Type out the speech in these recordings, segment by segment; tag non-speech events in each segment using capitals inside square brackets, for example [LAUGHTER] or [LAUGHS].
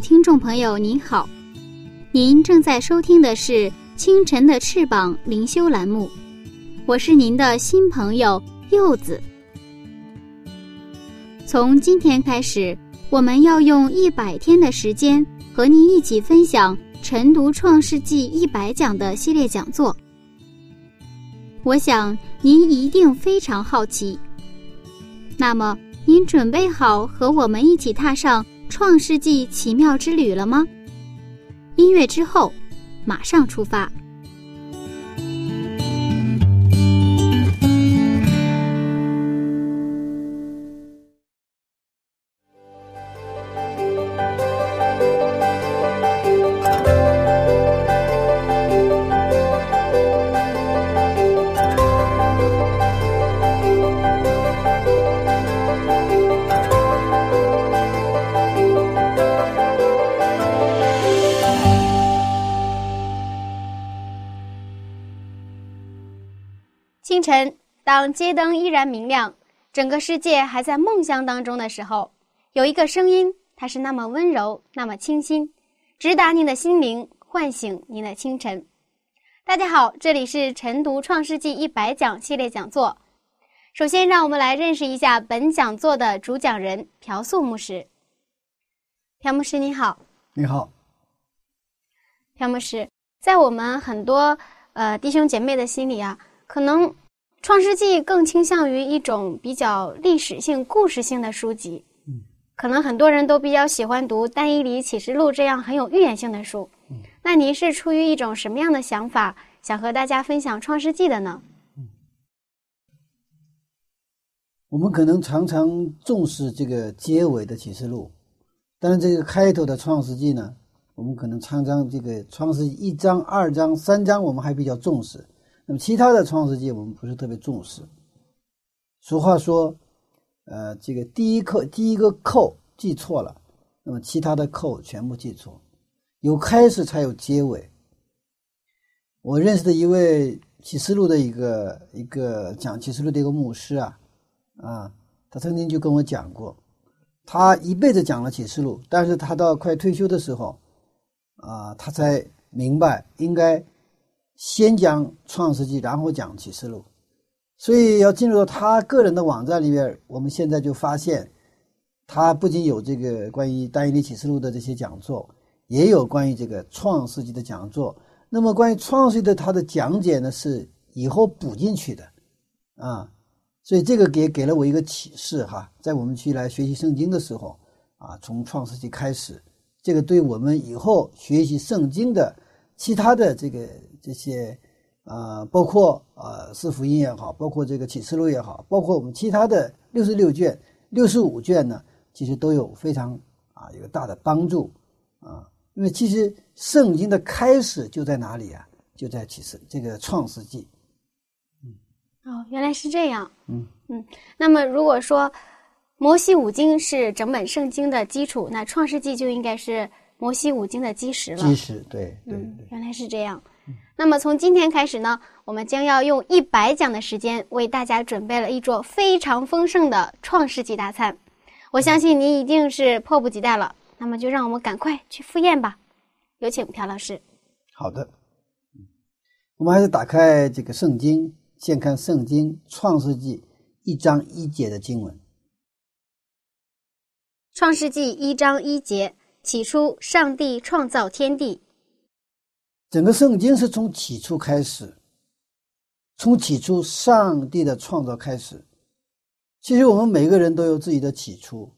听众朋友，您好，您正在收听的是《清晨的翅膀》灵修栏目，我是您的新朋友柚子。从今天开始，我们要用一百天的时间和您一起分享《晨读创世纪一百讲》的系列讲座。我想您一定非常好奇，那么您准备好和我们一起踏上？创世纪奇妙之旅了吗？音乐之后，马上出发。清晨，当街灯依然明亮，整个世界还在梦乡当中的时候，有一个声音，它是那么温柔，那么清新，直达您的心灵，唤醒您的清晨。大家好，这里是晨读《创世纪一百讲》系列讲座。首先，让我们来认识一下本讲座的主讲人朴素牧师。朴牧师，你好。你好。朴牧师，在我们很多呃弟兄姐妹的心里啊。可能《创世纪》更倾向于一种比较历史性、故事性的书籍。嗯，可能很多人都比较喜欢读《但以理启示录》这样很有预言性的书。嗯，那您是出于一种什么样的想法，想和大家分享《创世纪》的呢？嗯，我们可能常常重视这个结尾的启示录，但是这个开头的《创世纪》呢，我们可能常常这个《创世纪一章、二章、三章，我们还比较重视。那么其他的创世纪我们不是特别重视。俗话说，呃，这个第一扣第一个扣记错了，那么其他的扣全部记错。有开始才有结尾。我认识的一位启示录的一个一个讲启示录的一个牧师啊，啊，他曾经就跟我讲过，他一辈子讲了启示录，但是他到快退休的时候，啊，他才明白应该。先讲创世纪，然后讲启示录，所以要进入到他个人的网站里边。我们现在就发现，他不仅有这个关于单一的启示录的这些讲座，也有关于这个创世纪的讲座。那么关于创世纪的他的讲解呢，是以后补进去的啊。所以这个给给了我一个启示哈，在我们去来学习圣经的时候啊，从创世纪开始，这个对我们以后学习圣经的其他的这个。这些，呃，包括呃四福音也好，包括这个启示录也好，包括我们其他的六十六卷、六十五卷呢，其实都有非常啊一个大的帮助啊。因为其实圣经的开始就在哪里啊？就在启示这个创世纪。嗯，哦，原来是这样。嗯嗯，那么如果说摩西五经是整本圣经的基础，那创世纪就应该是摩西五经的基石了。基石，对，嗯，原来是这样。那么从今天开始呢，我们将要用一百讲的时间为大家准备了一桌非常丰盛的创世纪大餐。我相信您一定是迫不及待了。那么就让我们赶快去赴宴吧。有请朴老师。好的，我们还是打开这个圣经，先看圣经创世纪一章一节的经文。创世纪一章一节：起初，上帝创造天地。整个圣经是从起初开始，从起初上帝的创造开始。其实我们每个人都有自己的起初。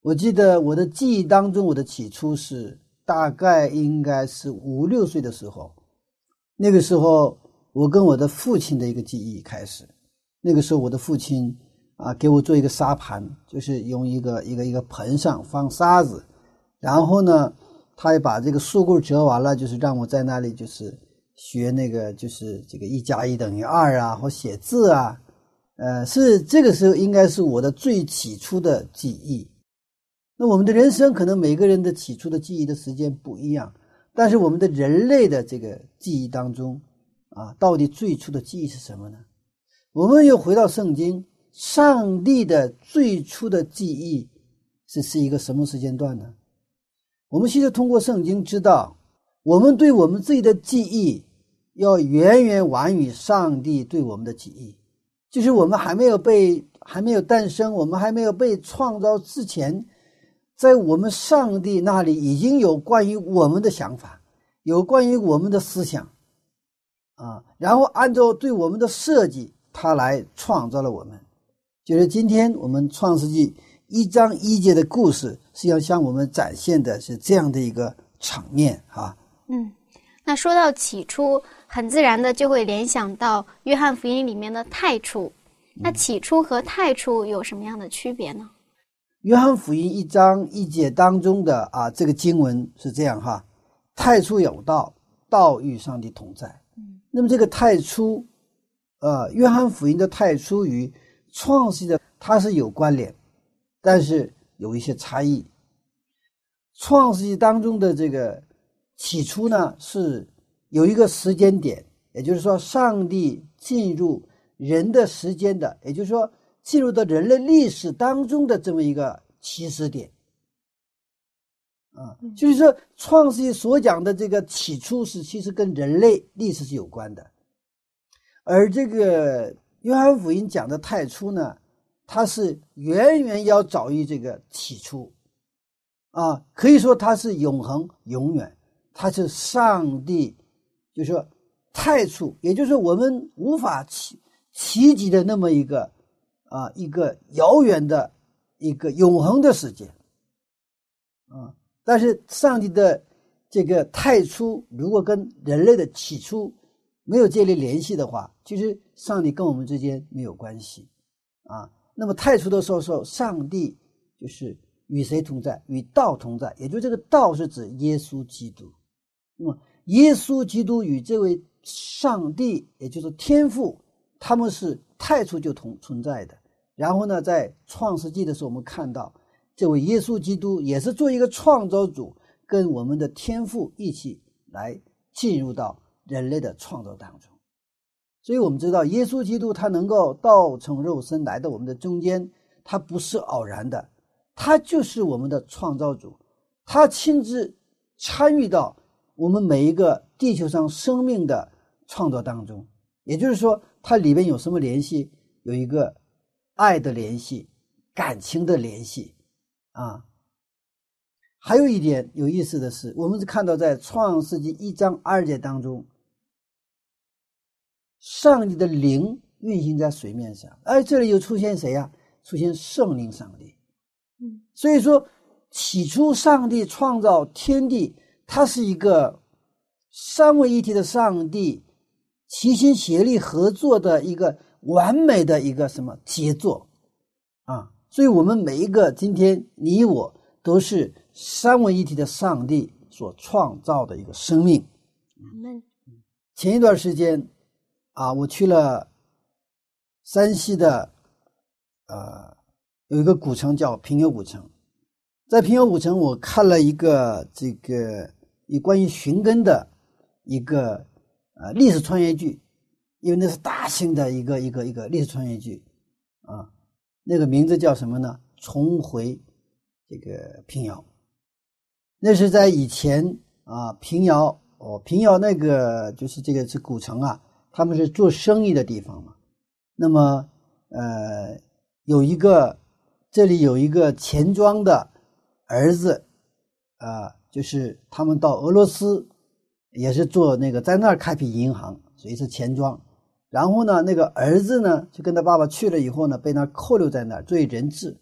我记得我的记忆当中，我的起初是大概应该是五六岁的时候。那个时候我跟我的父亲的一个记忆开始。那个时候，我的父亲啊，给我做一个沙盘，就是用一个一个一个盆上放沙子，然后呢，他也把这个树棍折完了，就是让我在那里就是学那个就是这个一加一等于二啊，或写字啊，呃，是这个时候应该是我的最起初的记忆。那我们的人生可能每个人的起初的记忆的时间不一样。但是我们的人类的这个记忆当中，啊，到底最初的记忆是什么呢？我们又回到圣经，上帝的最初的记忆是是一个什么时间段呢？我们现在通过圣经知道，我们对我们自己的记忆要远远晚于上帝对我们的记忆，就是我们还没有被还没有诞生，我们还没有被创造之前。在我们上帝那里已经有关于我们的想法，有关于我们的思想，啊，然后按照对我们的设计，他来创造了我们。就是今天我们创世纪一章一节的故事，实际上向我们展现的是这样的一个场面啊。嗯，那说到起初，很自然的就会联想到约翰福音里面的太初。那起初和太初有什么样的区别呢？约翰福音一章一节当中的啊，这个经文是这样哈：太初有道，道与上帝同在。嗯，那么这个太初，呃，约翰福音的太初与创世的它是有关联，但是有一些差异。创世纪当中的这个起初呢，是有一个时间点，也就是说，上帝进入人的时间的，也就是说。进入到人类历史当中的这么一个起始点，啊，就是说，创世纪所讲的这个起初是其实跟人类历史是有关的，而这个约翰福音讲的太初呢，它是远远要早于这个起初，啊，可以说它是永恒永远，它是上帝，就是说太初，也就是我们无法企企及的那么一个。啊，一个遥远的、一个永恒的世界，啊！但是上帝的这个太初，如果跟人类的起初没有建立联系的话，其实上帝跟我们之间没有关系，啊。那么太初的时候，说上帝就是与谁同在？与道同在，也就这个道是指耶稣基督。那么耶稣基督与这位上帝，也就是天父，他们是太初就同存在的。然后呢，在创世纪的时候，我们看到这位耶稣基督也是做一个创造主，跟我们的天父一起来进入到人类的创造当中。所以我们知道，耶稣基督他能够道成肉身来到我们的中间，他不是偶然的，他就是我们的创造主，他亲自参与到我们每一个地球上生命的创造当中。也就是说，它里边有什么联系？有一个。爱的联系，感情的联系，啊，还有一点有意思的是，我们是看到在创世纪一章二节当中，上帝的灵运行在水面上，哎，这里又出现谁呀？出现圣灵上帝。嗯，所以说起初上帝创造天地，它是一个三位一体的上帝齐心协力合作的一个。完美的一个什么杰作啊！所以，我们每一个今天你我都是三位一体的上帝所创造的一个生命。前一段时间啊，我去了山西的呃，有一个古城叫平遥古城，在平遥古城，我看了一个这个有关于寻根的一个呃历史穿越剧。因为那是大型的一个一个一个历史穿越剧，啊，那个名字叫什么呢？重回这个平遥。那是在以前啊，平遥哦，平遥那个就是这个是古城啊，他们是做生意的地方嘛。那么呃，有一个这里有一个钱庄的儿子啊，就是他们到俄罗斯也是做那个在那儿开辟银行，所以是钱庄。然后呢，那个儿子呢，就跟他爸爸去了以后呢，被那扣留在那儿作为人质。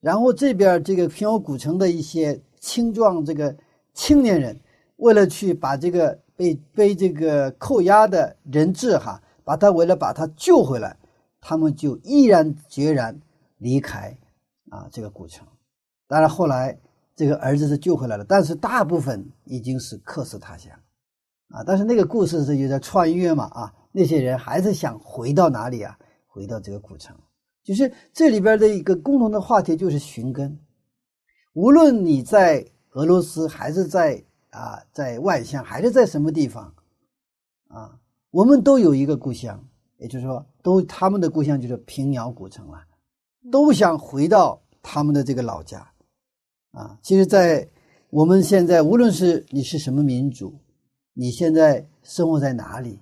然后这边这个平遥古城的一些青壮这个青年人，为了去把这个被被这个扣押的人质哈，把他为了把他救回来，他们就毅然决然离开啊这个古城。当然后来这个儿子是救回来了，但是大部分已经是客死他乡啊。但是那个故事是有点穿越嘛啊，那些人还是想回到哪里啊？回到这个古城。就是这里边的一个共同的话题就是寻根，无论你在俄罗斯还是在。啊，在外乡还是在什么地方，啊，我们都有一个故乡，也就是说，都他们的故乡就是平遥古城了，都想回到他们的这个老家，啊，其实，在我们现在，无论是你是什么民族，你现在生活在哪里，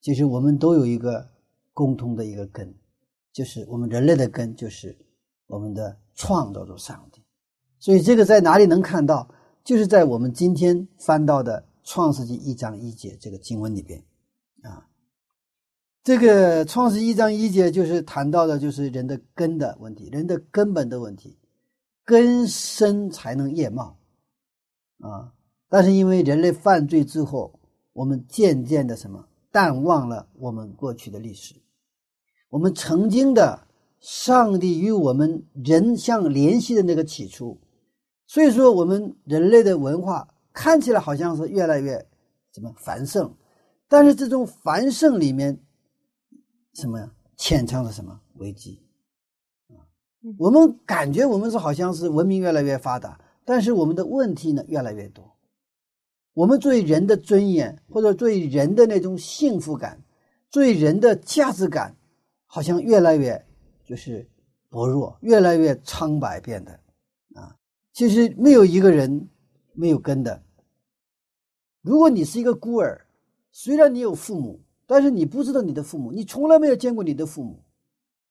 其实我们都有一个共同的一个根，就是我们人类的根，就是我们的创造主上帝，所以这个在哪里能看到？就是在我们今天翻到的《创世纪》一章一节这个经文里边，啊，这个《创世一章一节就是谈到的，就是人的根的问题，人的根本的问题，根深才能叶茂，啊，但是因为人类犯罪之后，我们渐渐的什么淡忘了我们过去的历史，我们曾经的上帝与我们人相联系的那个起初。所以说，我们人类的文化看起来好像是越来越什么繁盛，但是这种繁盛里面，什么呀？潜藏着什么危机？啊，我们感觉我们是好像是文明越来越发达，但是我们的问题呢越来越多。我们作为人的尊严，或者作为人的那种幸福感，作为人的价值感，好像越来越就是薄弱，越来越苍白，变得。其实没有一个人没有根的。如果你是一个孤儿，虽然你有父母，但是你不知道你的父母，你从来没有见过你的父母，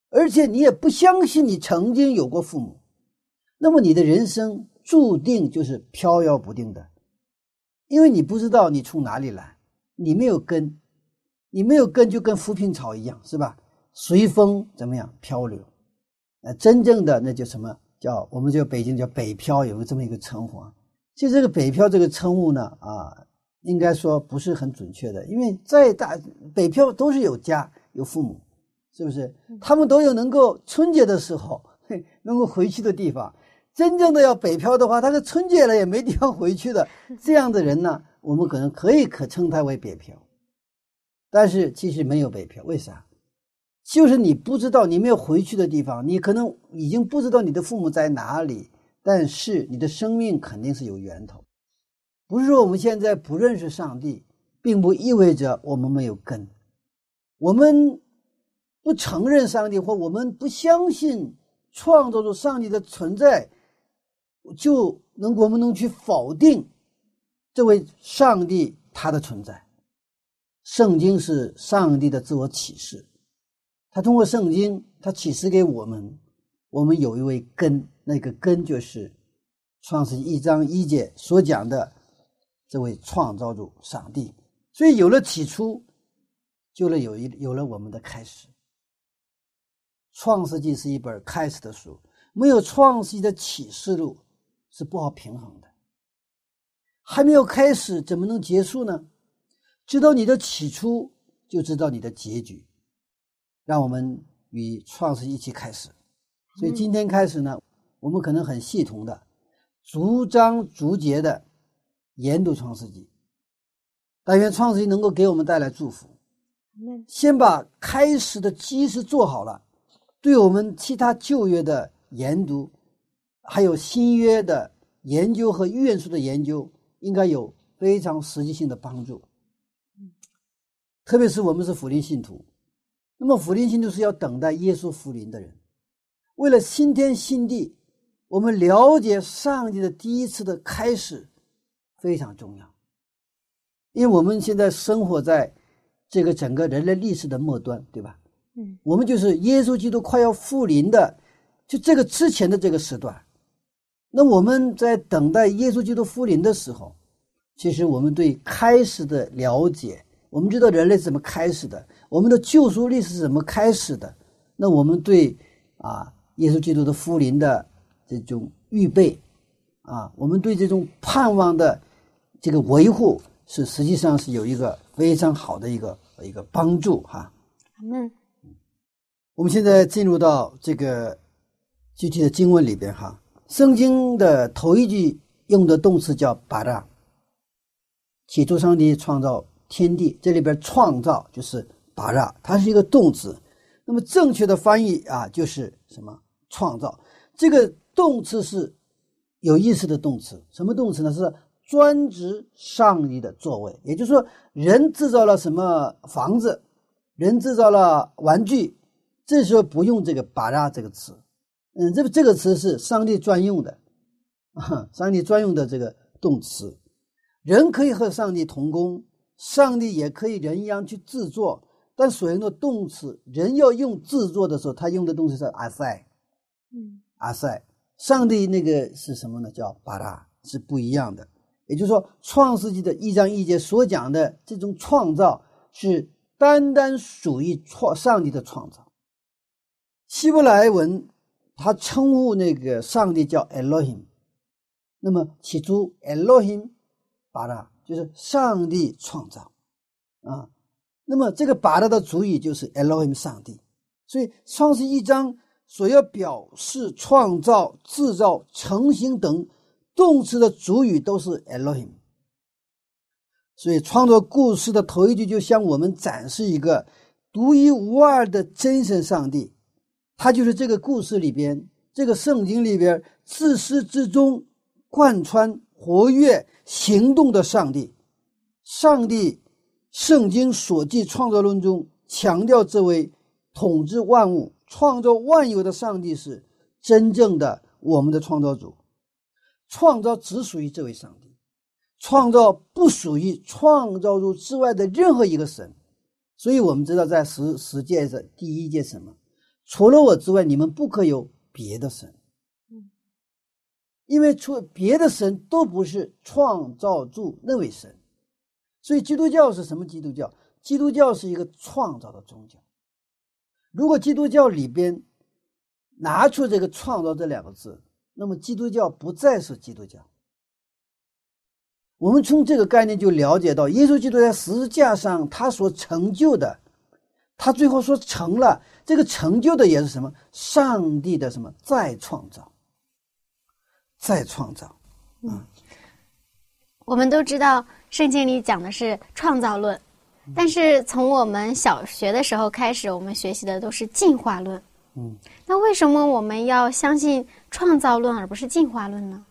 而且你也不相信你曾经有过父母，那么你的人生注定就是飘摇不定的，因为你不知道你从哪里来，你没有根，你没有根就跟浮萍草一样，是吧？随风怎么样漂流？呃，真正的那叫什么？叫我们叫北京叫北漂，有个这么一个称呼。啊。其实这个北漂这个称呼呢，啊，应该说不是很准确的，因为在大北漂都是有家有父母，是不是？他们都有能够春节的时候能够回去的地方。真正的要北漂的话，他是春节了也没地方回去的。[LAUGHS] 这样的人呢，我们可能可以可称他为北漂。但是其实没有北漂，为啥？就是你不知道你没有回去的地方，你可能已经不知道你的父母在哪里，但是你的生命肯定是有源头。不是说我们现在不认识上帝，并不意味着我们没有根。我们不承认上帝，或我们不相信创造出上帝的存在，就能我们能去否定这位上帝他的存在。圣经是上帝的自我启示。他通过圣经，他启示给我们，我们有一位根，那个根就是创世一章一节所讲的这位创造主上帝。所以有了起初，就了有一有了我们的开始。创世纪是一本开始的书，没有创世纪的启示录是不好平衡的。还没有开始，怎么能结束呢？知道你的起初，就知道你的结局。让我们与创世一起开始，所以今天开始呢，我们可能很系统的、逐章逐节的研读创世纪。但愿创世纪能够给我们带来祝福。先把开始的基石做好了，对我们其他旧约的研读，还有新约的研究和预言书的研究，应该有非常实际性的帮助。特别是我们是福音信徒。那么福临信徒是要等待耶稣福临的人，为了新天新地，我们了解上帝的第一次的开始非常重要，因为我们现在生活在这个整个人类历史的末端，对吧？嗯，我们就是耶稣基督快要复临的，就这个之前的这个时段。那我们在等待耶稣基督复临的时候，其实我们对开始的了解，我们知道人类是怎么开始的。我们的救赎历史是怎么开始的？那我们对啊，耶稣基督的福临的这种预备啊，我们对这种盼望的这个维护，是实际上是有一个非常好的一个一个帮助哈。阿门。我们现在进入到这个具体的经文里边哈，圣经的头一句用的动词叫“巴拉”，起初上帝创造天地，这里边“创造”就是“巴拉”，它是一个动词。那么正确的翻译啊，就是什么？创造。这个动词是有意思的动词，什么动词呢？是专指上帝的作为。也就是说，人制造了什么房子，人制造了玩具。这时候不用这个“巴拉”这个词，嗯，这个这个词是上帝专用的，啊，[LAUGHS] 上帝专用的这个动词。人可以和上帝同工，上帝也可以人一样去制作，但所用的动词，人要用制作的时候，他用的动词是阿塞，嗯，阿塞。上帝那个是什么呢？叫“巴拉”，是不一样的。也就是说，《创世纪》的一章一节所讲的这种创造，是单单属于创上帝的创造。希伯来文，他称呼那个上帝叫 Elohim，那么起初 Elohim 巴拉就是上帝创造啊，那么这个巴拉的主语就是 Elohim 上帝，所以创世一章所要表示创造、制造、成型等动词的主语都是 Elohim，所以创作故事的头一句就向我们展示一个独一无二的真神上帝。他就是这个故事里边，这个圣经里边自始至终贯穿、活跃、行动的上帝。上帝，圣经所记创造论中强调，这位统治万物、创造万有的上帝是真正的我们的创造主。创造只属于这位上帝，创造不属于创造主之外的任何一个神。所以，我们知道，在十十诫的第一诫什么？除了我之外，你们不可有别的神。因为除别的神都不是创造主那位神，所以基督教是什么？基督教，基督教是一个创造的宗教。如果基督教里边拿出这个“创造”这两个字，那么基督教不再是基督教。我们从这个概念就了解到，耶稣基督在十字架上他所成就的。他最后说成了，这个成就的也是什么？上帝的什么再创造，再创造。嗯，我们都知道圣经里讲的是创造论，但是从我们小学的时候开始，我们学习的都是进化论。嗯，那为什么我们要相信创造论而不是进化论呢？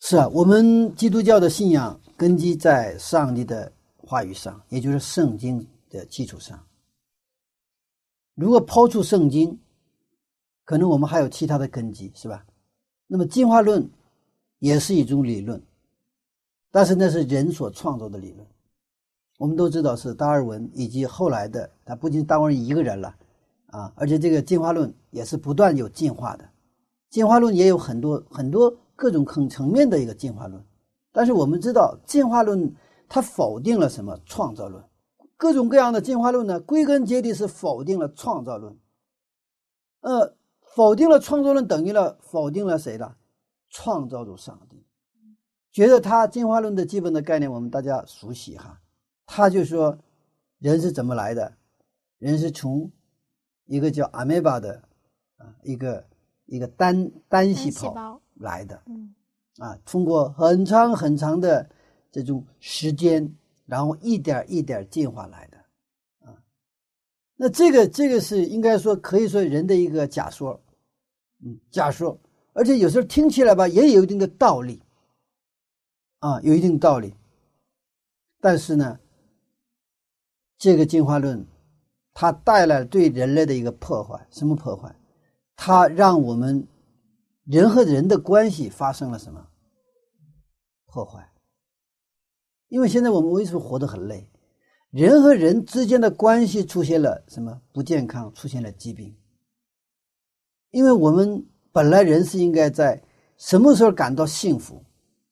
是啊，我们基督教的信仰根基在上帝的。话语上，也就是圣经的基础上。如果抛出圣经，可能我们还有其他的根基，是吧？那么进化论也是一种理论，但是那是人所创造的理论。我们都知道是达尔文以及后来的，他不仅达尔文一个人了啊，而且这个进化论也是不断有进化的。进化论也有很多很多各种层层面的一个进化论，但是我们知道进化论。它否定了什么创造论？各种各样的进化论呢？归根结底是否定了创造论。呃，否定了创造论，等于了否定了谁了？创造主上帝。觉得他进化论的基本的概念，我们大家熟悉哈。他就说，人是怎么来的？人是从一个叫阿梅巴的啊，一个一个单单细胞来的。嗯，啊，通过很长很长的。这种时间，然后一点一点进化来的，啊，那这个这个是应该说可以说人的一个假说，嗯，假说，而且有时候听起来吧也有一定的道理，啊，有一定道理，但是呢，这个进化论它带来对人类的一个破坏，什么破坏？它让我们人和人的关系发生了什么破坏？因为现在我们为什么活得很累？人和人之间的关系出现了什么不健康？出现了疾病。因为我们本来人是应该在什么时候感到幸福？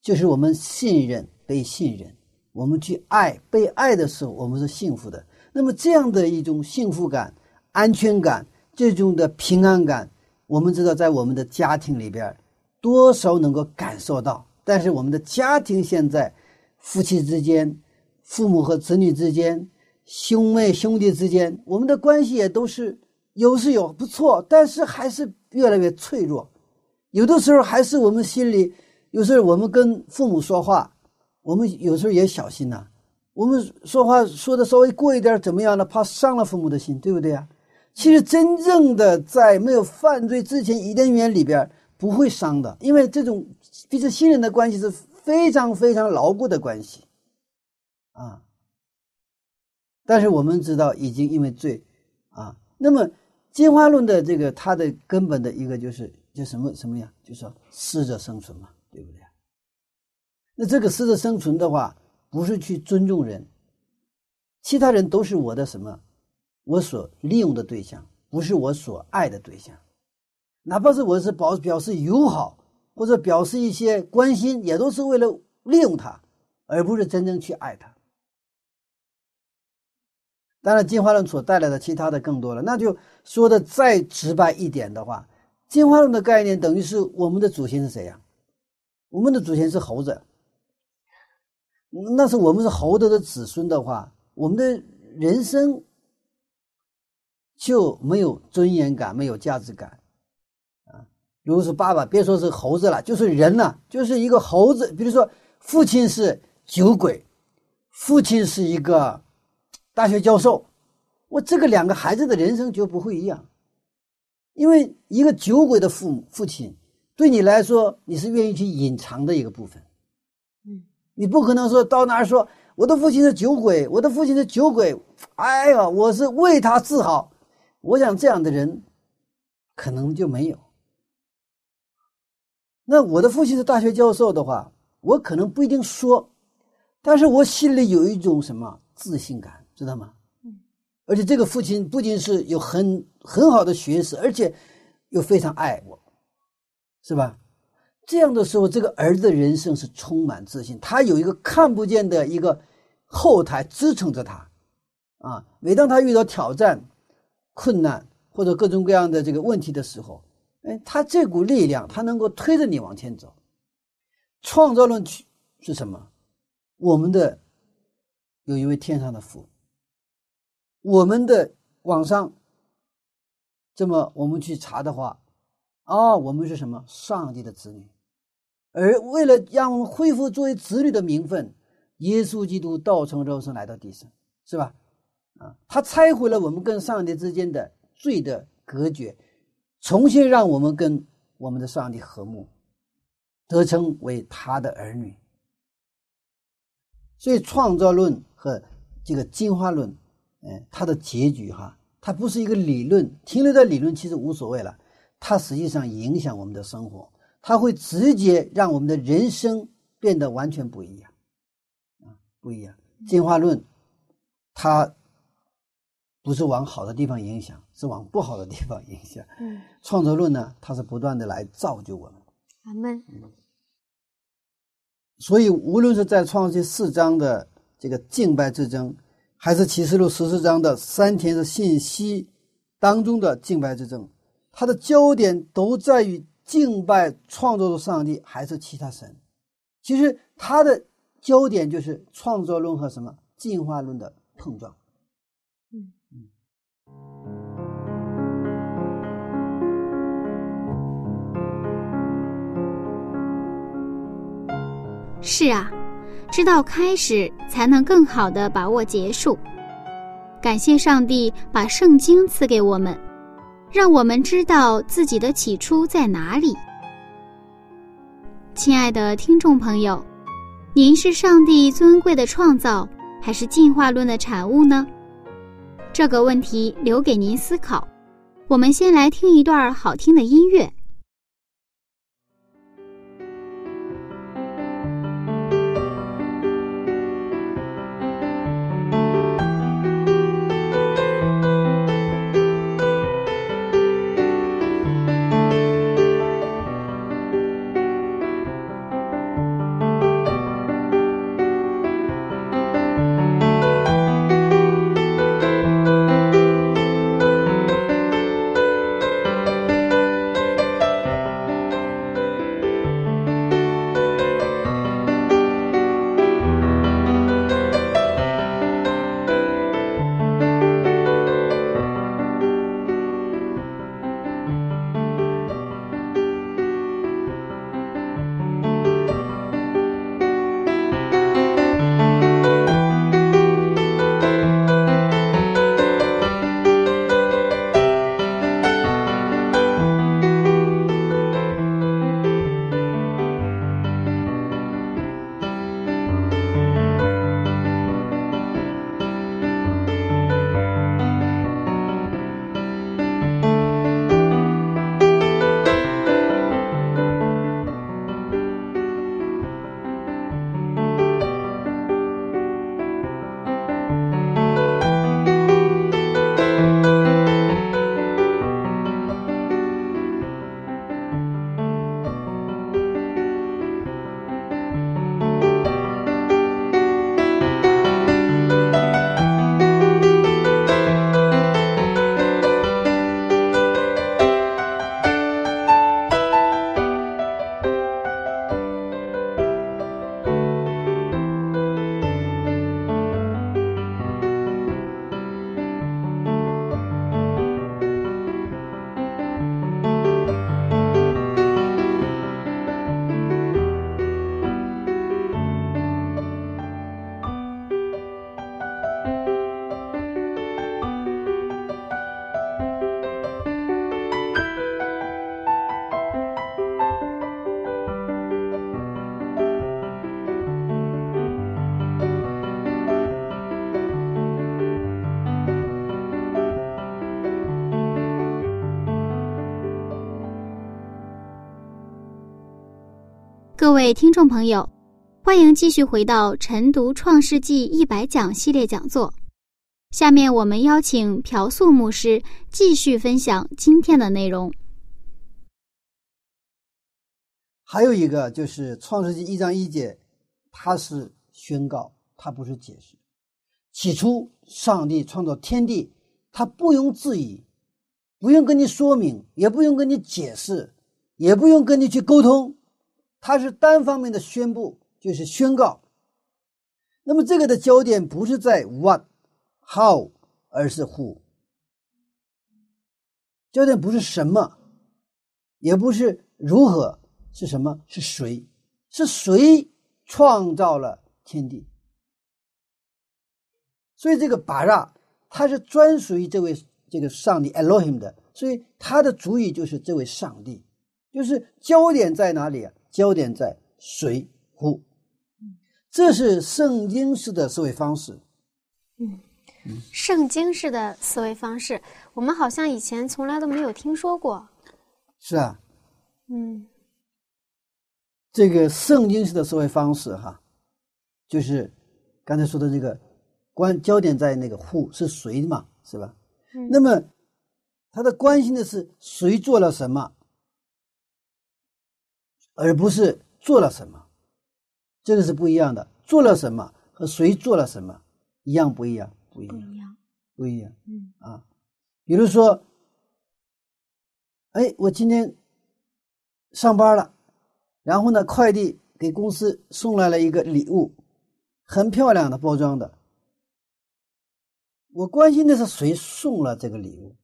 就是我们信任被信任，我们去爱被爱的时候，我们是幸福的。那么这样的一种幸福感、安全感、这种的平安感，我们知道在我们的家庭里边，多少能够感受到。但是我们的家庭现在，夫妻之间、父母和子女之间、兄妹兄弟之间，我们的关系也都是有是有不错，但是还是越来越脆弱。有的时候还是我们心里，有时候我们跟父母说话，我们有时候也小心呐。我们说话说的稍微过一点，怎么样呢？怕伤了父母的心，对不对呀？其实真正的在没有犯罪之前，伊甸园里边不会伤的，因为这种彼此信任的关系是非常非常牢固的关系，啊。但是我们知道，已经因为罪，啊，那么进化论的这个它的根本的一个就是就什么什么呀？就说适者生存嘛，对不对？那这个适者生存的话。不是去尊重人，其他人都是我的什么？我所利用的对象，不是我所爱的对象。哪怕是我是表表示友好或者表示一些关心，也都是为了利用他，而不是真正去爱他。当然，进化论所带来的其他的更多了。那就说的再直白一点的话，进化论的概念等于是我们的祖先是谁呀？我们的祖先是猴子。那是我们是猴子的子孙的话，我们的人生就没有尊严感，没有价值感啊。如果是爸爸，别说是猴子了，就是人了，就是一个猴子。比如说，父亲是酒鬼，父亲是一个大学教授，我这个两个孩子的人生就不会一样，因为一个酒鬼的父母父亲，对你来说，你是愿意去隐藏的一个部分。嗯你不可能说到那儿说我的父亲是酒鬼，我的父亲是酒鬼，哎呀，我是为他自豪。我想这样的人可能就没有。那我的父亲是大学教授的话，我可能不一定说，但是我心里有一种什么自信感，知道吗？嗯而且这个父亲不仅是有很很好的学识，而且又非常爱我，是吧？这样的时候，这个儿子的人生是充满自信，他有一个看不见的一个后台支撑着他，啊，每当他遇到挑战、困难或者各种各样的这个问题的时候，哎，他这股力量，他能够推着你往前走。创造论是什么？我们的有一位天上的父，我们的网上这么我们去查的话，啊，我们是什么？上帝的子女。而为了让我们恢复作为子女的名分，耶稣基督道成肉身来到地上，是吧？啊，他拆毁了我们跟上帝之间的罪的隔绝，重新让我们跟我们的上帝和睦，得称为他的儿女。所以，创造论和这个进化论，嗯，它的结局哈，它不是一个理论，停留在理论其实无所谓了，它实际上影响我们的生活。它会直接让我们的人生变得完全不一样，啊，不一样。进化论，它不是往好的地方影响，是往不好的地方影响。嗯，创造论呢，它是不断的来造就我们。阿门。所以，无论是在创世四章的这个敬拜之争，还是启示录十四章的三天的信息当中的敬拜之争，它的焦点都在于。敬拜创造的上帝还是其他神？其实它的焦点就是创造论和什么进化论的碰撞。嗯嗯。是啊，知道开始才能更好的把握结束。感谢上帝把圣经赐给我们。让我们知道自己的起初在哪里。亲爱的听众朋友，您是上帝尊贵的创造，还是进化论的产物呢？这个问题留给您思考。我们先来听一段好听的音乐。各位听众朋友，欢迎继续回到晨读《创世纪一百讲》系列讲座。下面我们邀请朴素牧师继续分享今天的内容。还有一个就是《创世纪一章一节，它是宣告，它不是解释。起初，上帝创造天地，他不用质疑，不用跟你说明，也不用跟你解释，也不用跟你去沟通。它是单方面的宣布，就是宣告。那么这个的焦点不是在 what、how，而是 who。焦点不是什么，也不是如何，是什么？是谁？是谁创造了天地？所以这个巴拉，它是专属于这位这个上帝 Elohim 的，所以他的主语就是这位上帝，就是焦点在哪里啊？焦点在谁乎？这是圣经式的思维方式。嗯，圣经式的思维方式，我们好像以前从来都没有听说过。是啊。嗯，这个圣经式的思维方式，哈，就是刚才说的这个关焦点在那个乎是谁嘛，是吧？嗯。那么他的关心的是谁做了什么？而不是做了什么，这个是不一样的。做了什么和谁做了什么一样不一样？不一样，不一样，不一样。嗯啊，比如说，哎，我今天上班了，然后呢，快递给公司送来了一个礼物，很漂亮的包装的。我关心的是谁送了这个礼物，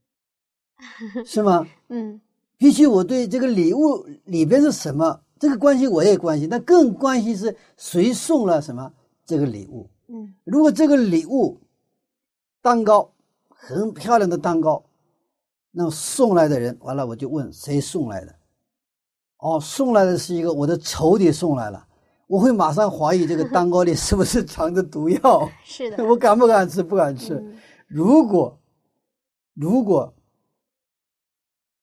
[LAUGHS] 是吗？嗯。比起我对这个礼物里边是什么这个关系，我也关心，但更关心是谁送了什么这个礼物。嗯，如果这个礼物蛋糕很漂亮的蛋糕，那么送来的人完了，我就问谁送来的？哦，送来的是一个我的仇敌送来了，我会马上怀疑这个 [LAUGHS] 蛋糕里是不是藏着毒药？是的，我敢不敢吃？不敢吃。如果如果。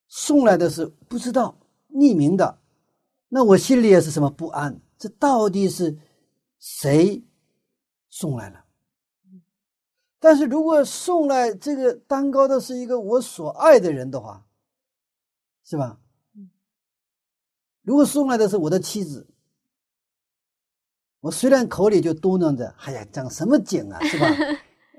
送来的是不知道匿名的，那我心里也是什么不安？这到底是谁送来了？但是如果送来这个蛋糕的是一个我所爱的人的话，是吧？如果送来的是我的妻子，我虽然口里就嘟囔着：“哎呀，讲什么景啊，是吧？”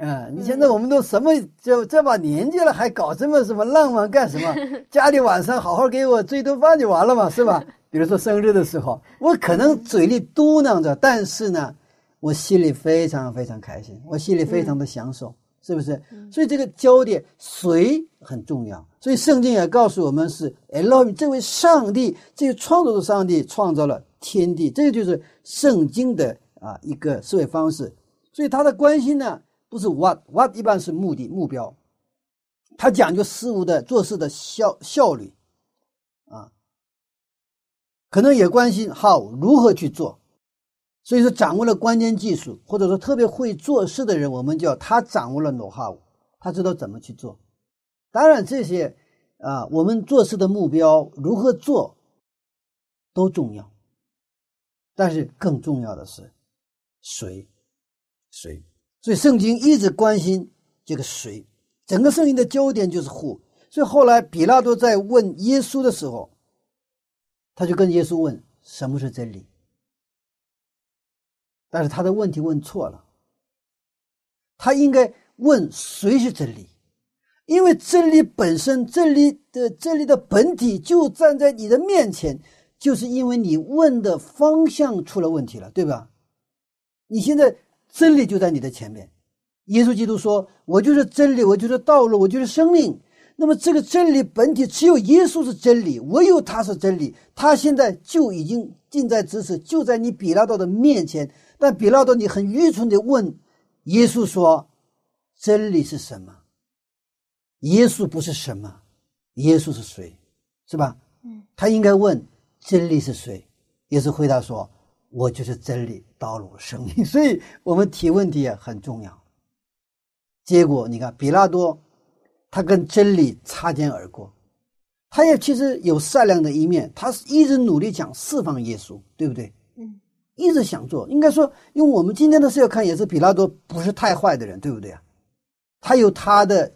嗯，你现在我们都什么就这把年纪了，还搞这么什么浪漫干什么？家里晚上好好给我做一顿饭就完了嘛，是吧？[LAUGHS] 比如说生日的时候，我可能嘴里嘟囔着，但是呢，我心里非常非常开心，我心里非常的享受，是不是？所以这个焦点谁很重要。所以圣经也告诉我们是 Elohim 这位上帝，这个创造的上帝创造了天地，这个就是圣经的啊一个思维方式。所以他的关心呢。不是 what，what 一般是目的目标，他讲究事物的做事的效效率，啊，可能也关心 how 如何去做，所以说掌握了关键技术，或者说特别会做事的人，我们叫他掌握了 know how，他知道怎么去做。当然这些啊，我们做事的目标如何做都重要，但是更重要的是谁谁。所以圣经一直关心这个谁，整个圣经的焦点就是 who。所以后来比拉多在问耶稣的时候，他就跟耶稣问什么是真理，但是他的问题问错了，他应该问谁是真理，因为真理本身，真理的真理的本体就站在你的面前，就是因为你问的方向出了问题了，对吧？你现在。真理就在你的前面，耶稣基督说：“我就是真理，我就是道路，我就是生命。”那么这个真理本体只有耶稣是真理，唯有他是真理。他现在就已经近在咫尺，就在你比拉多的面前。但比拉多，你很愚蠢的问耶稣说：“真理是什么？”耶稣不是什么，耶稣是谁？是吧？嗯，他应该问真理是谁？耶稣回答说。我就是真理、道路、生命，[LAUGHS] 所以我们提问题也很重要。结果你看，比拉多他跟真理擦肩而过，他也其实有善良的一面，他是一直努力想释放耶稣，对不对？嗯，一直想做。应该说，用我们今天的视角看，也是比拉多不是太坏的人，对不对啊？他有他的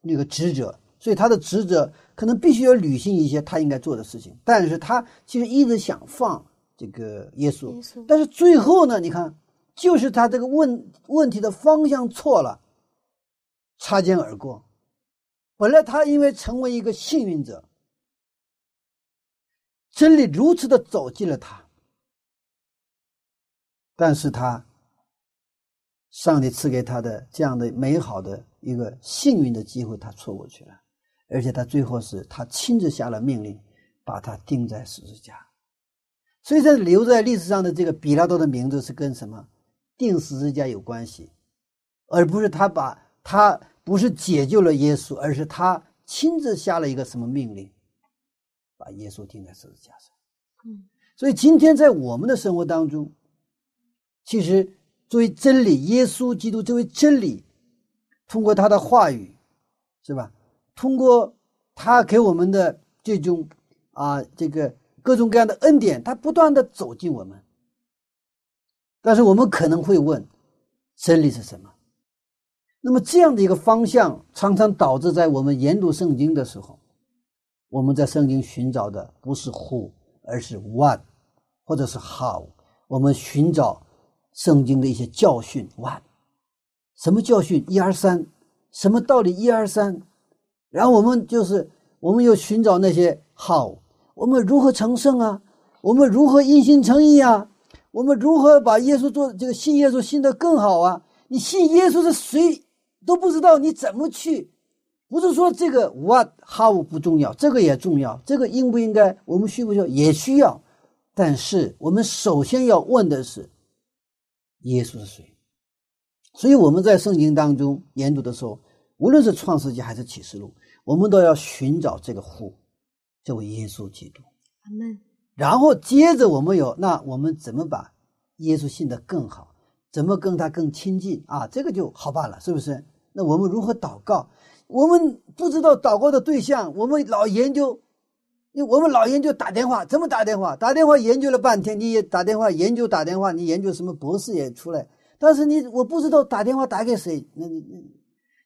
那个职责，所以他的职责可能必须要履行一些他应该做的事情。但是他其实一直想放这个耶稣，耶稣但是最后呢，你看，就是他这个问问题的方向错了，擦肩而过。本来他因为成为一个幸运者，真理如此的走进了他，但是他上帝赐给他的这样的美好的一个幸运的机会，他错过去了，而且他最后是他亲自下了命令，把他钉在十字架。所以，这留在历史上的这个比拉多的名字是跟什么钉十字架有关系，而不是他把他不是解救了耶稣，而是他亲自下了一个什么命令，把耶稣钉在十字架上。嗯，所以今天在我们的生活当中，其实作为真理，耶稣基督作为真理，通过他的话语，是吧？通过他给我们的这种啊，这个各种各样的恩典，他不断的走进我们。但是我们可能会问，真理是什么？那么这样的一个方向，常常导致在我们研读圣经的时候，我们在圣经寻找的不是 who，而是 what，或者是 how。我们寻找圣经的一些教训，what，什么教训？一二三，什么道理？一二三。然后我们就是，我们又寻找那些 how，我们如何成圣啊？我们如何因信称义啊？我们如何把耶稣做这个信耶稣信得更好啊？你信耶稣是谁都不知道，你怎么去？不是说这个 what how 不重要，这个也重要，这个应不应该，我们需不需要也需要，但是我们首先要问的是，耶稣是谁？所以我们在圣经当中研读的时候，无论是创世纪还是启示录，我们都要寻找这个 who，这位耶稣基督。阿门。然后接着我们有，那我们怎么把耶稣信得更好？怎么跟他更亲近啊？这个就好办了，是不是？那我们如何祷告？我们不知道祷告的对象，我们老研究，我们老研究打电话，怎么打电话？打电话研究了半天，你也打电话研究打电话，你研究什么博士也出来，但是你我不知道打电话打给谁。那你你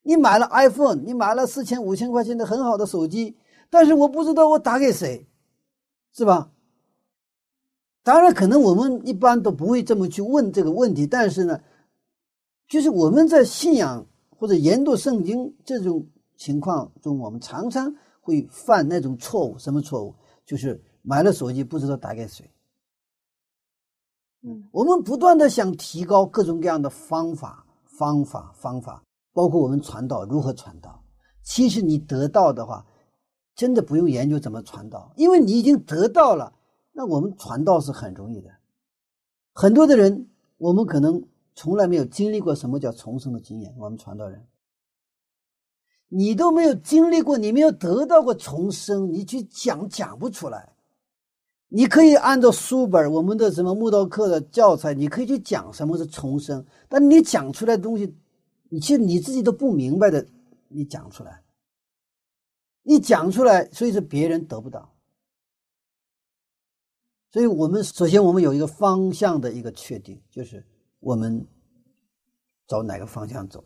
你买了 iPhone，你买了四千五千块钱的很好的手机，但是我不知道我打给谁，是吧？当然，可能我们一般都不会这么去问这个问题，但是呢，就是我们在信仰或者研读圣经这种情况中，我们常常会犯那种错误。什么错误？就是买了手机不知道打给谁。嗯，我们不断的想提高各种各样的方法、方法、方法，包括我们传道如何传道。其实你得到的话，真的不用研究怎么传道，因为你已经得到了。那我们传道是很容易的，很多的人，我们可能从来没有经历过什么叫重生的经验。我们传道人，你都没有经历过，你没有得到过重生，你去讲讲不出来。你可以按照书本我们的什么木道课的教材，你可以去讲什么是重生，但你讲出来的东西，你其实你自己都不明白的，你讲出来，你讲出来，所以说别人得不到。所以我们首先我们有一个方向的一个确定，就是我们找哪个方向走。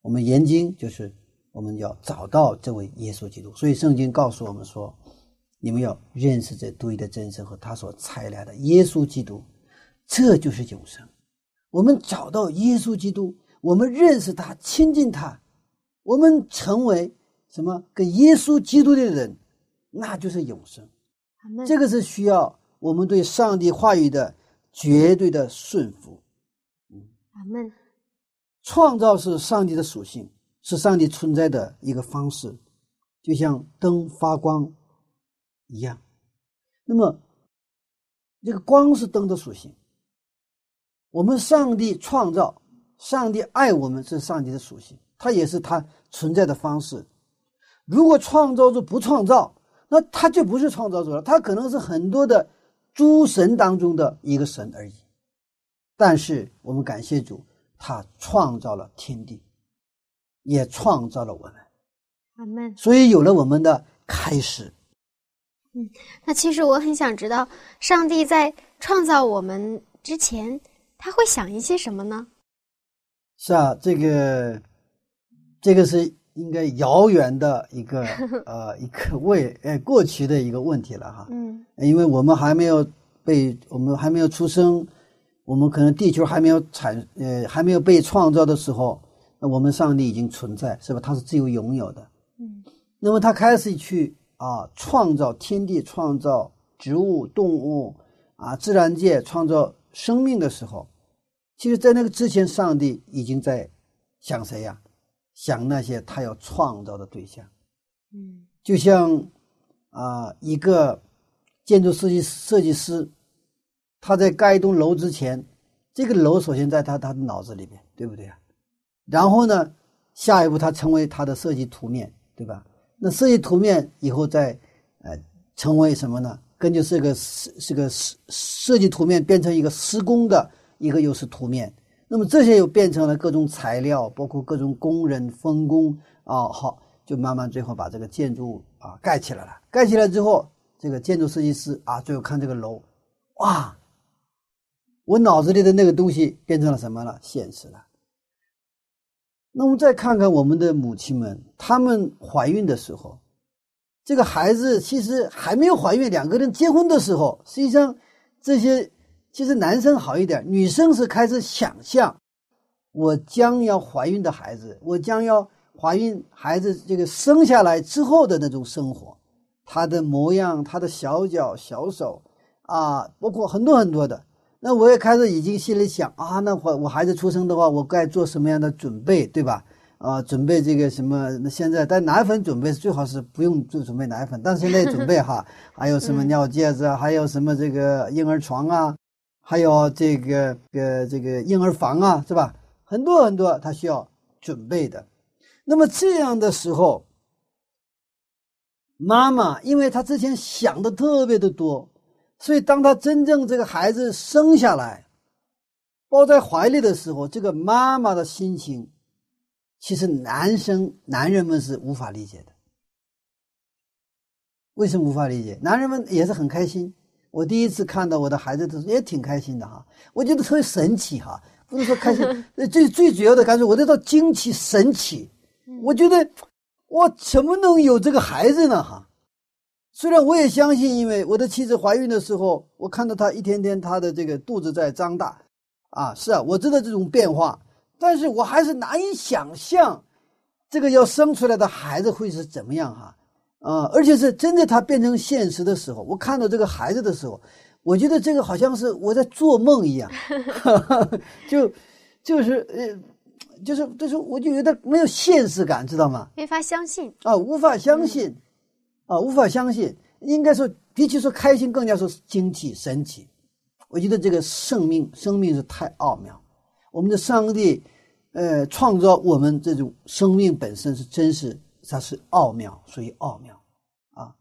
我们研经就是我们要找到这位耶稣基督。所以圣经告诉我们说，你们要认识这独一的真神和他所差来的耶稣基督，这就是永生。我们找到耶稣基督，我们认识他，亲近他，我们成为什么？跟耶稣基督的人，那就是永生。这个是需要。我们对上帝话语的绝对的顺服。阿门。创造是上帝的属性，是上帝存在的一个方式，就像灯发光一样。那么，这个光是灯的属性。我们上帝创造，上帝爱我们是上帝的属性，它也是它存在的方式。如果创造主不创造，那他就不是创造主了，他可能是很多的。诸神当中的一个神而已，但是我们感谢主，他创造了天地，也创造了我们。阿门。所以有了我们的开始，嗯，那其实我很想知道，上帝在创造我们之前，他会想一些什么呢？是啊，这个这个是应该遥远的一个 [LAUGHS] 呃一个未呃过去的一个问题了哈。嗯，因为我们还没有被我们还没有出生，我们可能地球还没有产呃还没有被创造的时候，那我们上帝已经存在，是吧？他是自由拥有的。嗯，那么他开始去啊创造天地，创造植物、动物啊自然界，创造生命的时候。其实，在那个之前，上帝已经在想谁呀？想那些他要创造的对象。嗯，就像啊，一个建筑设计设计师，他在盖一栋楼之前，这个楼首先在他他的脑子里边，对不对啊？然后呢，下一步他成为他的设计图面，对吧？那设计图面以后再呃成为什么呢？根据这个是这个设设计图面变成一个施工的。一个又是图面，那么这些又变成了各种材料，包括各种工人分工啊，好，就慢慢最后把这个建筑啊盖起来了。盖起来之后，这个建筑设计师啊，最后看这个楼，哇，我脑子里的那个东西变成了什么了？现实了。那我们再看看我们的母亲们，她们怀孕的时候，这个孩子其实还没有怀孕，两个人结婚的时候，实际上这些。其实男生好一点，女生是开始想象，我将要怀孕的孩子，我将要怀孕孩子这个生下来之后的那种生活，他的模样，他的小脚小手啊，包括很多很多的。那我也开始已经心里想啊，那我我孩子出生的话，我该做什么样的准备，对吧？啊，准备这个什么？那现在但奶粉准备最好是不用做准备奶粉，但是现在准备哈，还有什么尿介子啊，还有什么这个婴儿床啊。还有这个呃这个婴儿房啊，是吧？很多很多他需要准备的。那么这样的时候，妈妈因为她之前想的特别的多，所以当她真正这个孩子生下来，抱在怀里的时候，这个妈妈的心情，其实男生男人们是无法理解的。为什么无法理解？男人们也是很开心。我第一次看到我的孩子的时候也挺开心的哈，我觉得特别神奇哈，不是说开心，[LAUGHS] 最最主要的感受，我这叫惊奇神奇。我觉得我怎么能有这个孩子呢哈？虽然我也相信，因为我的妻子怀孕的时候，我看到她一天天她的这个肚子在张大，啊，是啊，我知道这种变化，但是我还是难以想象，这个要生出来的孩子会是怎么样哈。啊，而且是真的，它变成现实的时候，我看到这个孩子的时候，我觉得这个好像是我在做梦一样，[LAUGHS] [LAUGHS] 就就是呃，就是就是我就有点没有现实感，知道吗？没法相信啊，无法相信啊，无法相信。应该说，比起说开心，更加说惊奇神奇。我觉得这个生命，生命是太奥妙。我们的上帝，呃，创造我们这种生命本身是真实。它是奥妙，属于奥妙，啊！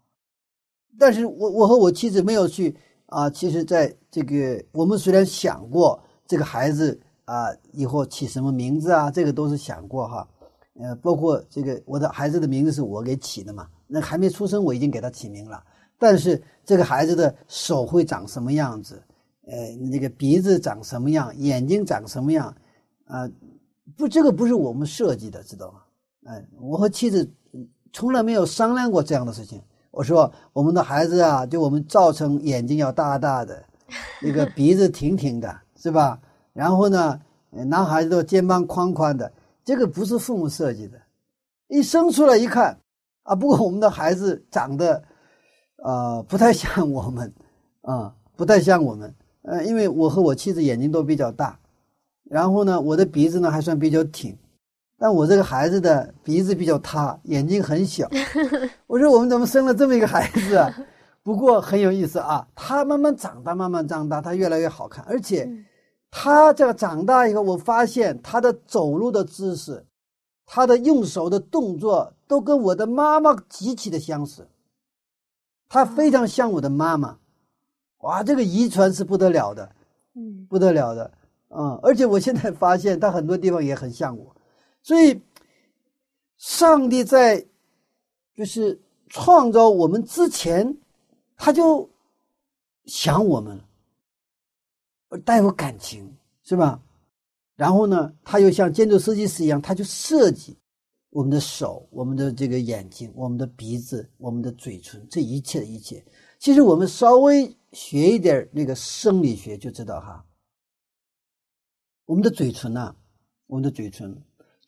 但是我我和我妻子没有去啊。其实，在这个我们虽然想过这个孩子啊以后起什么名字啊，这个都是想过哈。呃，包括这个我的孩子的名字是我给起的嘛，那还没出生我已经给他起名了。但是这个孩子的手会长什么样子？呃，那个鼻子长什么样？眼睛长什么样？啊，不，这个不是我们设计的，知道吗？哎，我和妻子从来没有商量过这样的事情。我说，我们的孩子啊，对我们造成眼睛要大大的，那个 [LAUGHS] 鼻子挺挺的，是吧？然后呢，男孩子的肩膀宽宽的，这个不是父母设计的。一生出来一看，啊，不过我们的孩子长得，呃，不太像我们，啊，不太像我们。呃，因为我和我妻子眼睛都比较大，然后呢，我的鼻子呢还算比较挺。但我这个孩子的鼻子比较塌，眼睛很小。[LAUGHS] 我说我们怎么生了这么一个孩子啊？不过很有意思啊，他慢慢长大，慢慢长大，他越来越好看。而且他这个长大以后，我发现他的走路的姿势，他的用手的动作都跟我的妈妈极其的相似。他非常像我的妈妈，哇，这个遗传是不得了的，嗯，不得了的，嗯。而且我现在发现他很多地方也很像我。所以，上帝在就是创造我们之前，他就想我们，而带有感情，是吧？然后呢，他又像建筑设计师一样，他就设计我们的手、我们的这个眼睛、我们的鼻子、我们的嘴唇，这一切的一切。其实我们稍微学一点那个生理学就知道哈，我们的嘴唇呐，我们的嘴唇，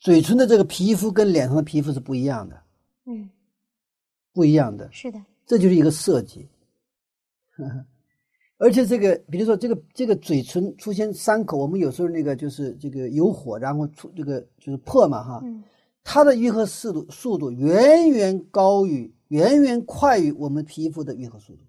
嘴唇的这个皮肤跟脸上的皮肤是不一样的，嗯，不一样的，是的，这就是一个设计。[LAUGHS] 而且这个，比如说这个这个嘴唇出现伤口，我们有时候那个就是这个有火，然后出这个就是破嘛哈，嗯它的愈合速度速度远远高于、远远快于我们皮肤的愈合速度。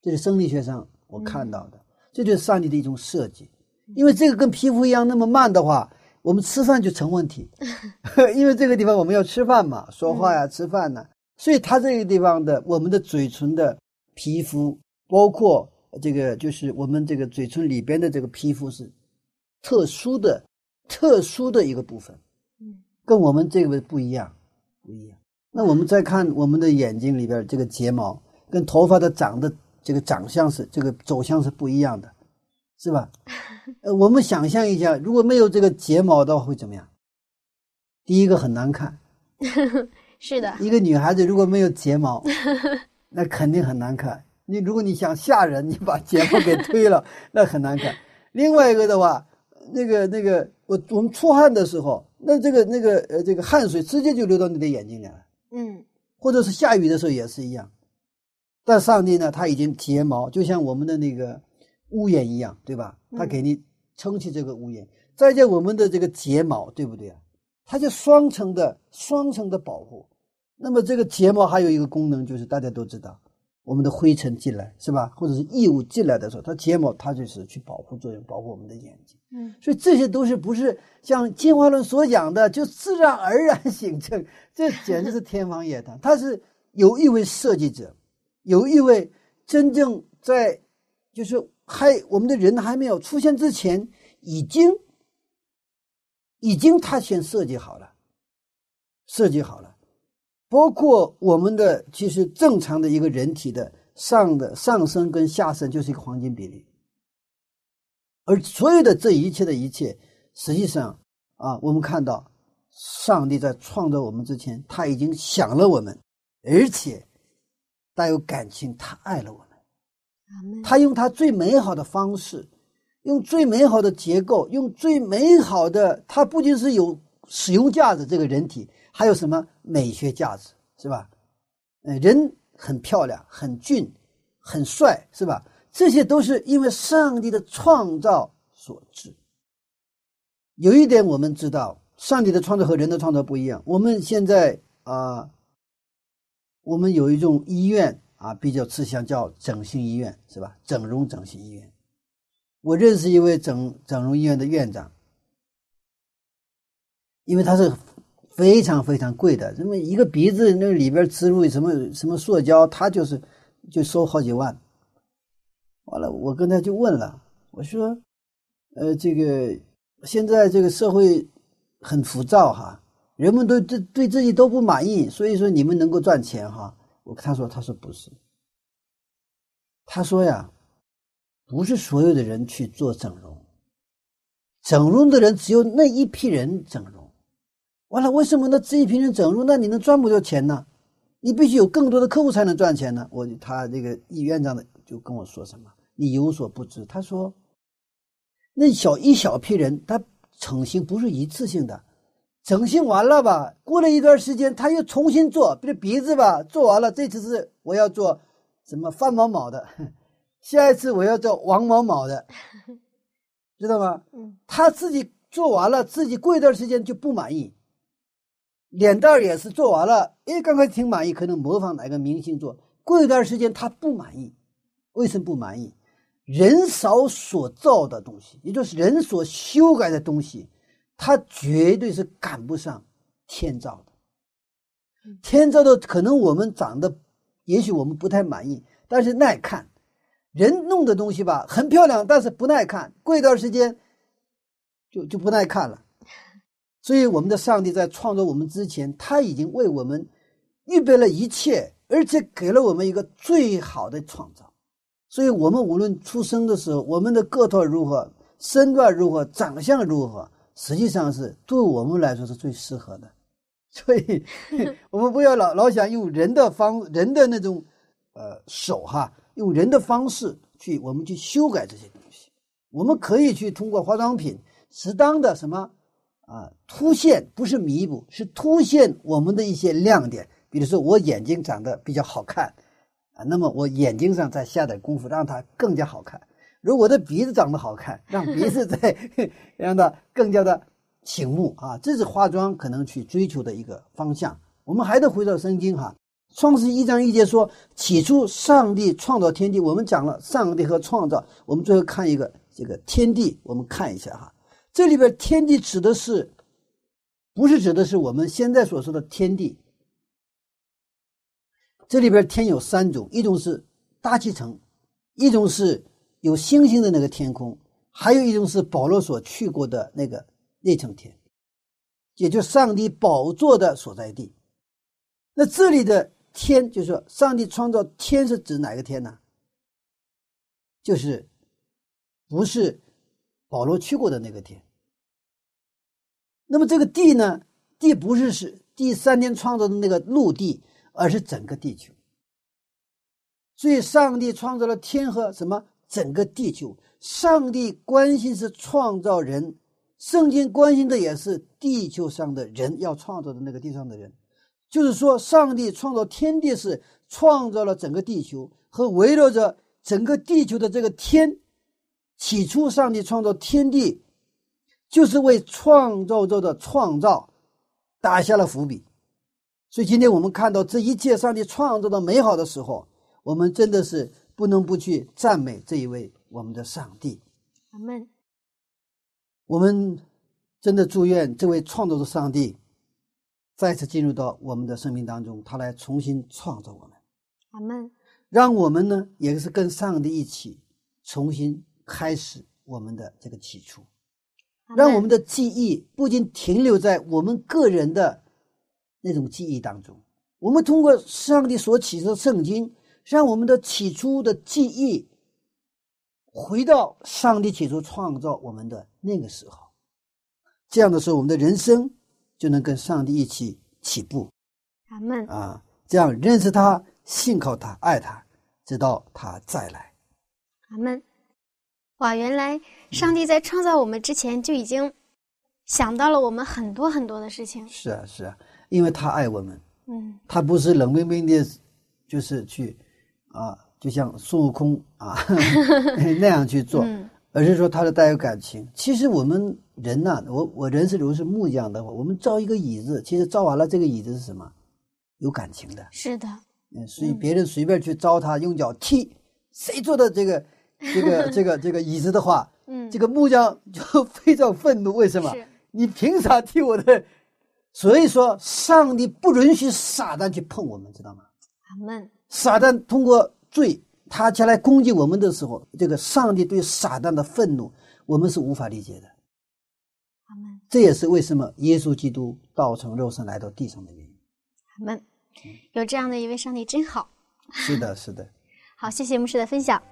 这是生理学上我看到的，这就是上帝的一种设计。因为这个跟皮肤一样那么慢的话，我们吃饭就成问题，[LAUGHS] [LAUGHS] 因为这个地方我们要吃饭嘛，说话呀、吃饭呢，所以它这个地方的我们的嘴唇的皮肤，包括这个就是我们这个嘴唇里边的这个皮肤是特殊的、特殊的一个部分。嗯跟我们这个不一样，不一样。那我们再看我们的眼睛里边这个睫毛，跟头发的长的这个长相是这个走向是不一样的，是吧？呃，我们想象一下，如果没有这个睫毛的话会怎么样？第一个很难看，[LAUGHS] 是的，一个女孩子如果没有睫毛，[LAUGHS] 那肯定很难看。你如果你想吓人，你把睫毛给推了，[LAUGHS] 那很难看。另外一个的话，那个那个，我我们出汗的时候，那这个那个呃这个汗水直接就流到你的眼睛里了，嗯或者是下雨的时候也是一样。但上帝呢，他已经睫毛就像我们的那个屋檐一样，对吧？它给你撑起这个屋檐，再加我们的这个睫毛，对不对啊？它就双层的双层的保护。那么这个睫毛还有一个功能，就是大家都知道，我们的灰尘进来是吧，或者是异物进来的时候，它睫毛它就是去保护作用，保护我们的眼睛。嗯所以这些都是不是像进化论所讲的就自然而然形成，这简直是天方夜谭。它是有一位设计者，有一位真正在就是还我们的人还没有出现之前，已经已经他先设计好了，设计好了，包括我们的其实正常的一个人体的上的上身跟下身就是一个黄金比例。而所有的这一切的一切，实际上啊，我们看到上帝在创造我们之前，他已经想了我们，而且带有感情，他爱了我们。他用他最美好的方式，用最美好的结构，用最美好的，他不仅是有使用价值，这个人体还有什么美学价值，是吧？呃，人很漂亮，很俊，很帅，是吧？这些都是因为上帝的创造所致。有一点我们知道，上帝的创造和人的创造不一样。我们现在啊、我们有一种医院啊，比较吃香，叫整形医院，是吧？整容整形医院。我认识一位整整容医院的院长，因为他是非常非常贵的，什么一个鼻子那里边植入什么什么塑胶，他就是就收好几万。完了，我跟他就问了，我说，呃，这个现在这个社会很浮躁哈，人们都对对自己都不满意，所以说你们能够赚钱哈。我他说他说不是，他说呀，不是所有的人去做整容，整容的人只有那一批人整容。完了，为什么那这一批人整容？那你能赚不了钱呢？你必须有更多的客户才能赚钱呢。我他这个医院长的就跟我说什么，你有所不知。他说，那小一小批人，他整形不是一次性的，整形完了吧，过了一段时间他又重新做，比如鼻子吧，做完了，这次是我要做什么范某某的，[LAUGHS] 下一次我要做王某某的，[LAUGHS] 知道吗？嗯他自己做完了，自己过一段时间就不满意。脸蛋儿也是做完了，哎，刚开始挺满意，可能模仿哪个明星做，过一段时间他不满意，为什么不满意？人少所造的东西，也就是人所修改的东西，它绝对是赶不上天造的。天造的可能我们长得，也许我们不太满意，但是耐看。人弄的东西吧，很漂亮，但是不耐看，过一段时间就就不耐看了。所以，我们的上帝在创造我们之前，他已经为我们预备了一切，而且给了我们一个最好的创造。所以，我们无论出生的时候，我们的个头如何，身段如何，长相如何，实际上是对我们来说是最适合的。[LAUGHS] 所以，我们不要老 [LAUGHS] 老想用人的方人的那种呃手哈，用人的方式去我们去修改这些东西。我们可以去通过化妆品适当的什么啊凸显，不是弥补，是凸显我们的一些亮点。比如说，我眼睛长得比较好看。啊，那么我眼睛上再下点功夫，让它更加好看。如果我的鼻子长得好看，[LAUGHS] 让鼻子再 [LAUGHS] 让它更加的醒目啊，这是化妆可能去追求的一个方向。我们还得回到圣经哈，《创世一章一节说：“起初上帝创造天地。”我们讲了上帝和创造，我们最后看一个这个天地，我们看一下哈，这里边天地指的是，不是指的是我们现在所说的天地。这里边天有三种，一种是大气层，一种是有星星的那个天空，还有一种是保罗所去过的那个那层天，也就是上帝宝座的所在地。那这里的天，就是说上帝创造天是指哪个天呢？就是不是保罗去过的那个天。那么这个地呢？地不是是第三天创造的那个陆地。而是整个地球，所以上帝创造了天和什么整个地球。上帝关心是创造人，圣经关心的也是地球上的人要创造的那个地上的人。就是说，上帝创造天地是创造了整个地球和围绕着整个地球的这个天。起初，上帝创造天地，就是为创造者的创造打下了伏笔。所以今天我们看到这一切上帝创造的美好的时候，我们真的是不能不去赞美这一位我们的上帝。阿门。我们真的祝愿这位创造的上帝再次进入到我们的生命当中，他来重新创造我们。阿门。让我们呢，也是跟上帝一起重新开始我们的这个起初，让我们的记忆不仅停留在我们个人的。那种记忆当中，我们通过上帝所启示的圣经，让我们的起初的记忆回到上帝起初创造我们的那个时候。这样的时候，我们的人生就能跟上帝一起起步。阿门啊！这样认识他，信靠他，爱他，直到他再来。阿门。哇，原来上帝在创造我们之前就已经想到了我们很多很多的事情。是啊，是啊。因为他爱我们，嗯，他不是冷冰冰的，就是去，啊，就像孙悟空啊 [LAUGHS] 那样去做，而是说他是带有感情。其实我们人呐，我我人是如果是木匠的话，我们造一个椅子，其实造完了这个椅子是什么？有感情的。是的。嗯，所以别人随便去招他，用脚踢谁做的这个这个这个这个椅子的话，[LAUGHS] 嗯，这个木匠就 [LAUGHS] 非常愤怒。为什么？你凭啥踢我的？所以说，上帝不允许撒旦去碰我们，知道吗？阿门。撒旦通过罪，他前来攻击我们的时候，这个上帝对撒旦的愤怒，我们是无法理解的。这也是为什么耶稣基督道成肉身来到地上的原因。阿门。有这样的一位上帝真好。是的，是的。好，谢谢牧师的分享。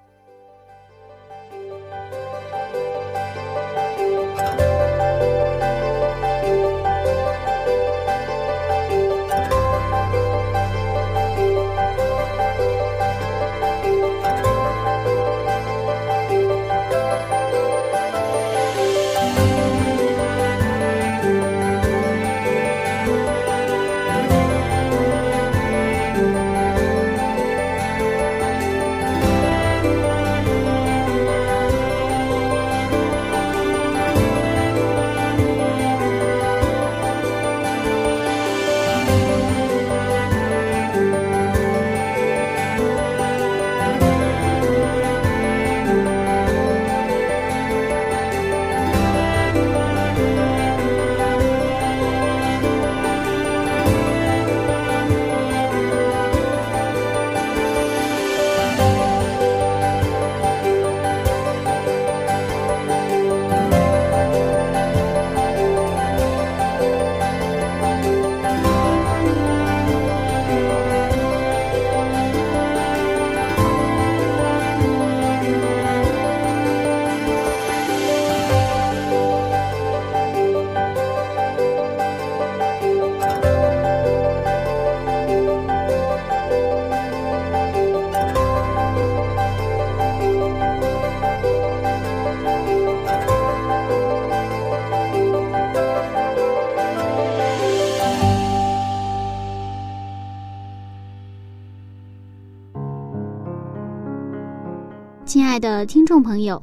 朋友，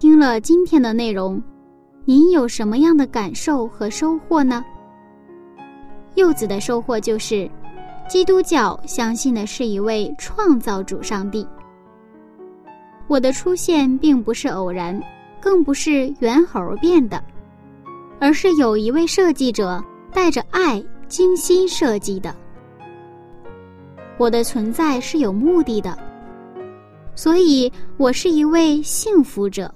听了今天的内容，您有什么样的感受和收获呢？柚子的收获就是，基督教相信的是一位创造主上帝。我的出现并不是偶然，更不是猿猴变的，而是有一位设计者带着爱精心设计的。我的存在是有目的的，所以我是一位幸福者。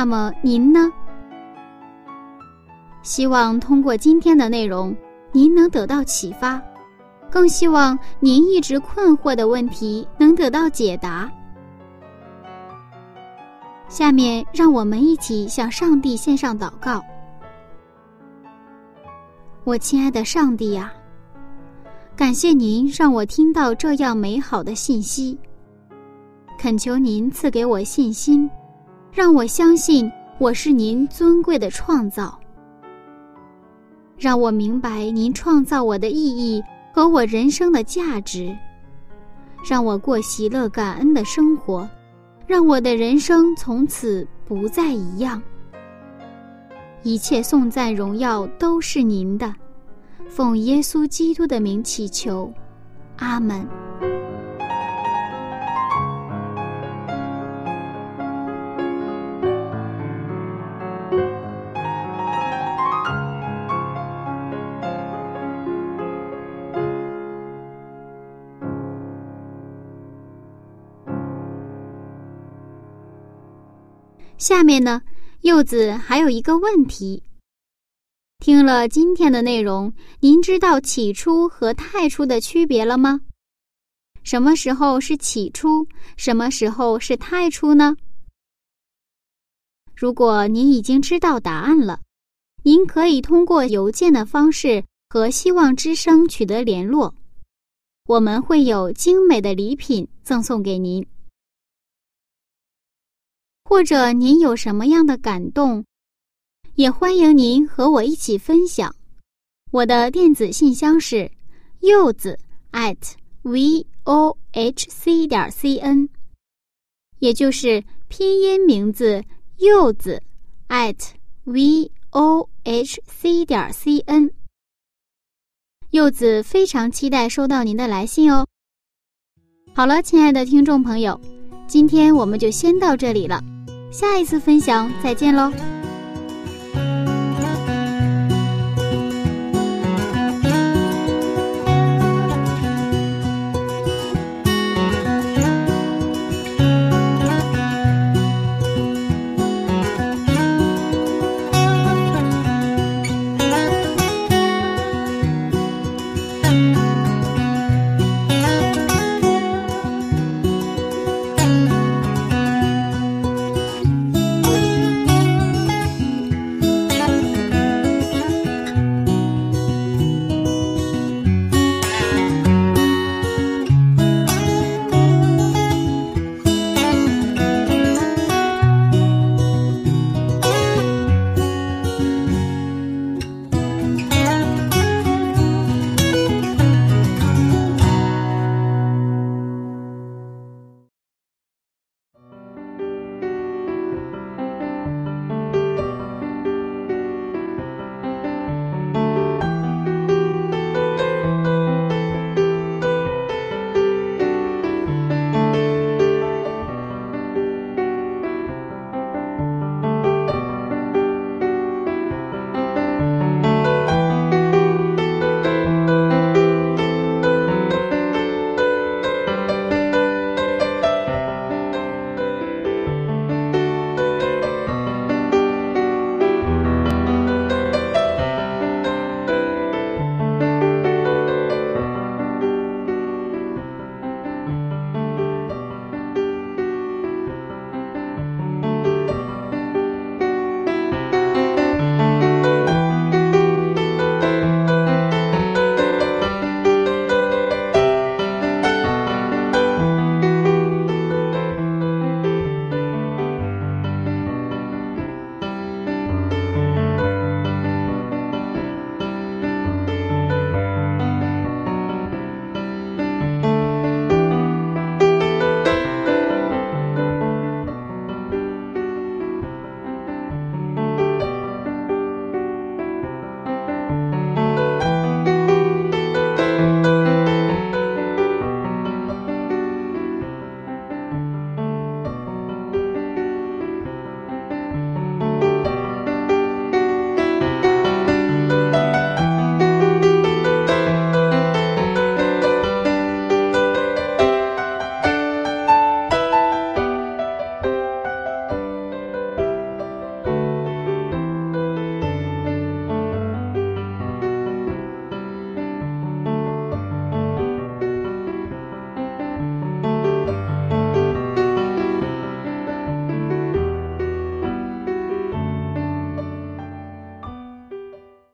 那么您呢？希望通过今天的内容，您能得到启发，更希望您一直困惑的问题能得到解答。下面让我们一起向上帝献上祷告。我亲爱的上帝呀，感谢您让我听到这样美好的信息，恳求您赐给我信心。让我相信我是您尊贵的创造，让我明白您创造我的意义和我人生的价值，让我过喜乐感恩的生活，让我的人生从此不再一样。一切颂赞荣耀都是您的，奉耶稣基督的名祈求，阿门。下面呢，柚子还有一个问题。听了今天的内容，您知道起初和太初的区别了吗？什么时候是起初，什么时候是太初呢？如果您已经知道答案了，您可以通过邮件的方式和希望之声取得联络，我们会有精美的礼品赠送给您。或者您有什么样的感动，也欢迎您和我一起分享。我的电子信箱是柚子 at v o h c 点 c n，也就是拼音名字柚子 at v o h c 点 c n。柚子非常期待收到您的来信哦。好了，亲爱的听众朋友，今天我们就先到这里了。下一次分享，再见喽。